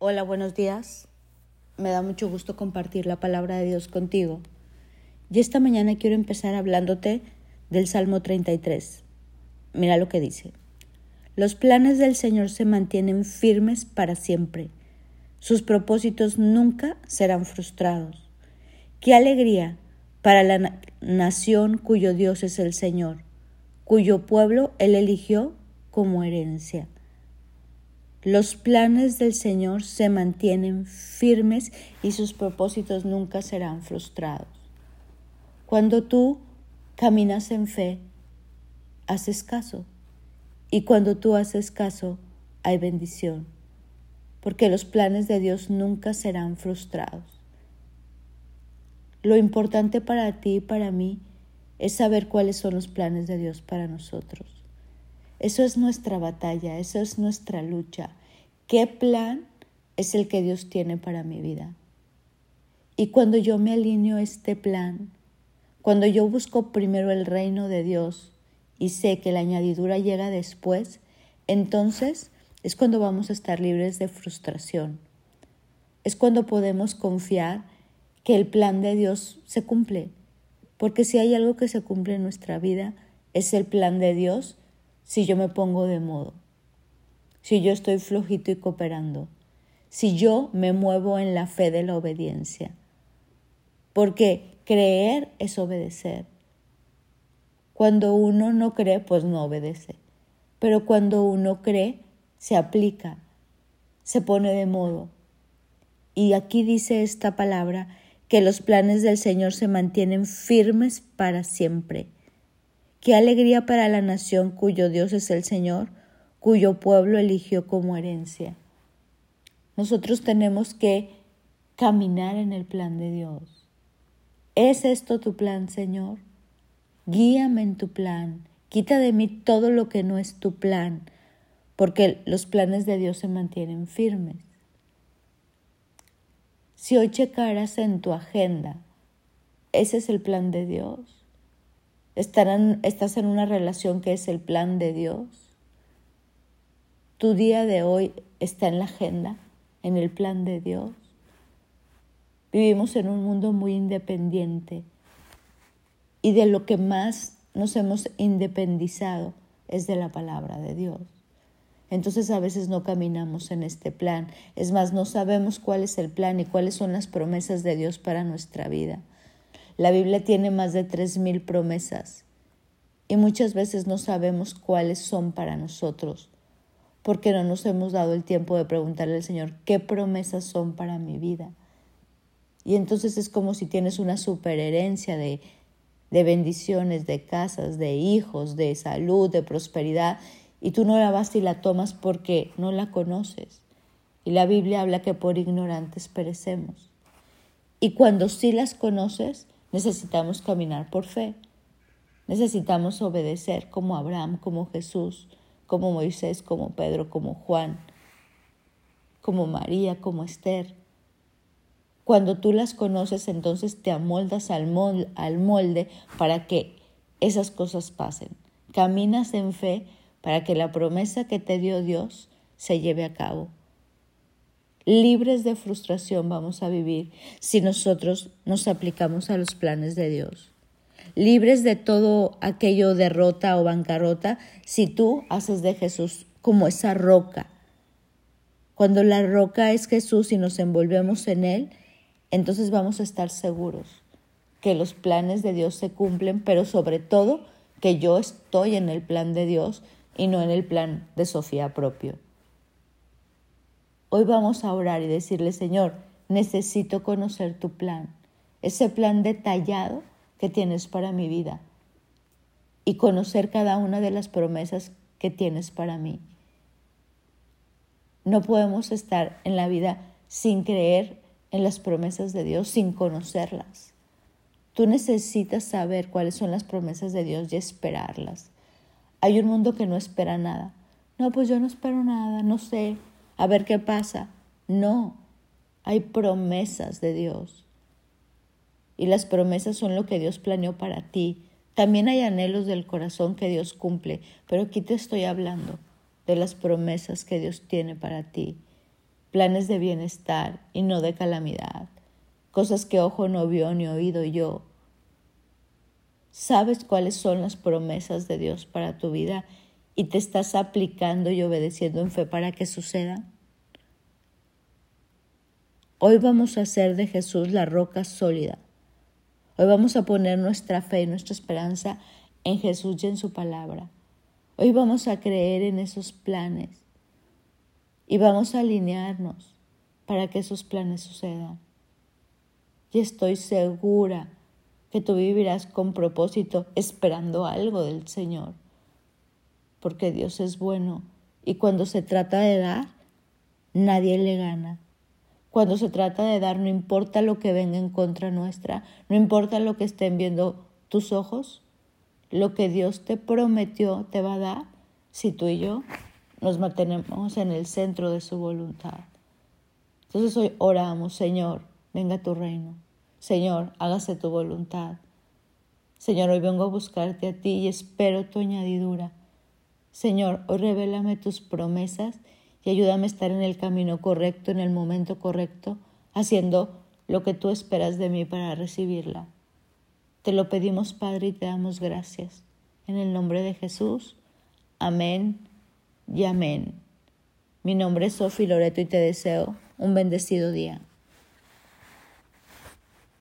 Hola, buenos días. Me da mucho gusto compartir la palabra de Dios contigo. Y esta mañana quiero empezar hablándote del Salmo 33. Mira lo que dice. Los planes del Señor se mantienen firmes para siempre. Sus propósitos nunca serán frustrados. Qué alegría para la nación cuyo Dios es el Señor, cuyo pueblo Él eligió como herencia. Los planes del Señor se mantienen firmes y sus propósitos nunca serán frustrados. Cuando tú caminas en fe, haces caso. Y cuando tú haces caso, hay bendición. Porque los planes de Dios nunca serán frustrados. Lo importante para ti y para mí es saber cuáles son los planes de Dios para nosotros. Eso es nuestra batalla, eso es nuestra lucha. ¿Qué plan es el que Dios tiene para mi vida? Y cuando yo me alineo a este plan, cuando yo busco primero el reino de Dios y sé que la añadidura llega después, entonces es cuando vamos a estar libres de frustración. Es cuando podemos confiar que el plan de Dios se cumple. Porque si hay algo que se cumple en nuestra vida, es el plan de Dios si yo me pongo de modo, si yo estoy flojito y cooperando, si yo me muevo en la fe de la obediencia. Porque creer es obedecer. Cuando uno no cree, pues no obedece. Pero cuando uno cree, se aplica, se pone de modo. Y aquí dice esta palabra que los planes del Señor se mantienen firmes para siempre. Qué alegría para la nación cuyo Dios es el Señor, cuyo pueblo eligió como herencia. Nosotros tenemos que caminar en el plan de Dios. ¿Es esto tu plan, Señor? Guíame en tu plan. Quita de mí todo lo que no es tu plan, porque los planes de Dios se mantienen firmes. Si hoy checaras en tu agenda, ese es el plan de Dios estás en una relación que es el plan de Dios. Tu día de hoy está en la agenda, en el plan de Dios. Vivimos en un mundo muy independiente y de lo que más nos hemos independizado es de la palabra de Dios. Entonces a veces no caminamos en este plan. Es más, no sabemos cuál es el plan y cuáles son las promesas de Dios para nuestra vida. La Biblia tiene más de tres mil promesas y muchas veces no sabemos cuáles son para nosotros porque no nos hemos dado el tiempo de preguntarle al Señor qué promesas son para mi vida. Y entonces es como si tienes una superherencia de, de bendiciones, de casas, de hijos, de salud, de prosperidad, y tú no la vas y la tomas porque no la conoces. Y la Biblia habla que por ignorantes perecemos. Y cuando sí las conoces, Necesitamos caminar por fe. Necesitamos obedecer como Abraham, como Jesús, como Moisés, como Pedro, como Juan, como María, como Esther. Cuando tú las conoces, entonces te amoldas al molde, para que esas cosas pasen. Caminas en fe para que la promesa que te dio Dios se lleve a cabo libres de frustración vamos a vivir si nosotros nos aplicamos a los planes de Dios. Libres de todo aquello derrota o bancarrota si tú haces de Jesús como esa roca. Cuando la roca es Jesús y nos envolvemos en Él, entonces vamos a estar seguros que los planes de Dios se cumplen, pero sobre todo que yo estoy en el plan de Dios y no en el plan de Sofía propio. Hoy vamos a orar y decirle, Señor, necesito conocer tu plan, ese plan detallado que tienes para mi vida y conocer cada una de las promesas que tienes para mí. No podemos estar en la vida sin creer en las promesas de Dios, sin conocerlas. Tú necesitas saber cuáles son las promesas de Dios y esperarlas. Hay un mundo que no espera nada. No, pues yo no espero nada, no sé, a ver qué pasa. No, hay promesas de Dios. Y las promesas son lo que Dios planeó para ti. También hay anhelos del corazón que Dios cumple, pero aquí te estoy hablando de las promesas que Dios tiene para ti. planes de bienestar y no de calamidad, cosas que ojo no vio ni oído yo. Sabes cuáles son las promesas de Dios para tu vida y te estás aplicando y obedeciendo en fe para que suceda. Hoy vamos a hacer de Jesús la roca sólida. Hoy vamos a poner nuestra fe y nuestra esperanza en Jesús y en su palabra. Hoy vamos a creer en esos planes y vamos a alinearnos para que esos planes sucedan. Y estoy segura que tú vivirás con propósito esperando algo del Señor, porque Dios es bueno y cuando se trata de dar, nadie le gana. Cuando se trata de dar, no importa lo que venga en contra nuestra, no importa lo que estén viendo tus ojos, lo que Dios te prometió te va a dar si tú y yo nos mantenemos en el centro de su voluntad. Entonces hoy oramos, Señor, venga tu reino. Señor, hágase tu voluntad. Señor, hoy vengo a buscarte a ti y espero tu añadidura. Señor, hoy revélame tus promesas y ayúdame a estar en el camino correcto, en el momento correcto, haciendo lo que tú esperas de mí para recibirla. Te lo pedimos, Padre, y te damos gracias. En el nombre de Jesús. Amén y amén. Mi nombre es Sofi Loreto y te deseo un bendecido día.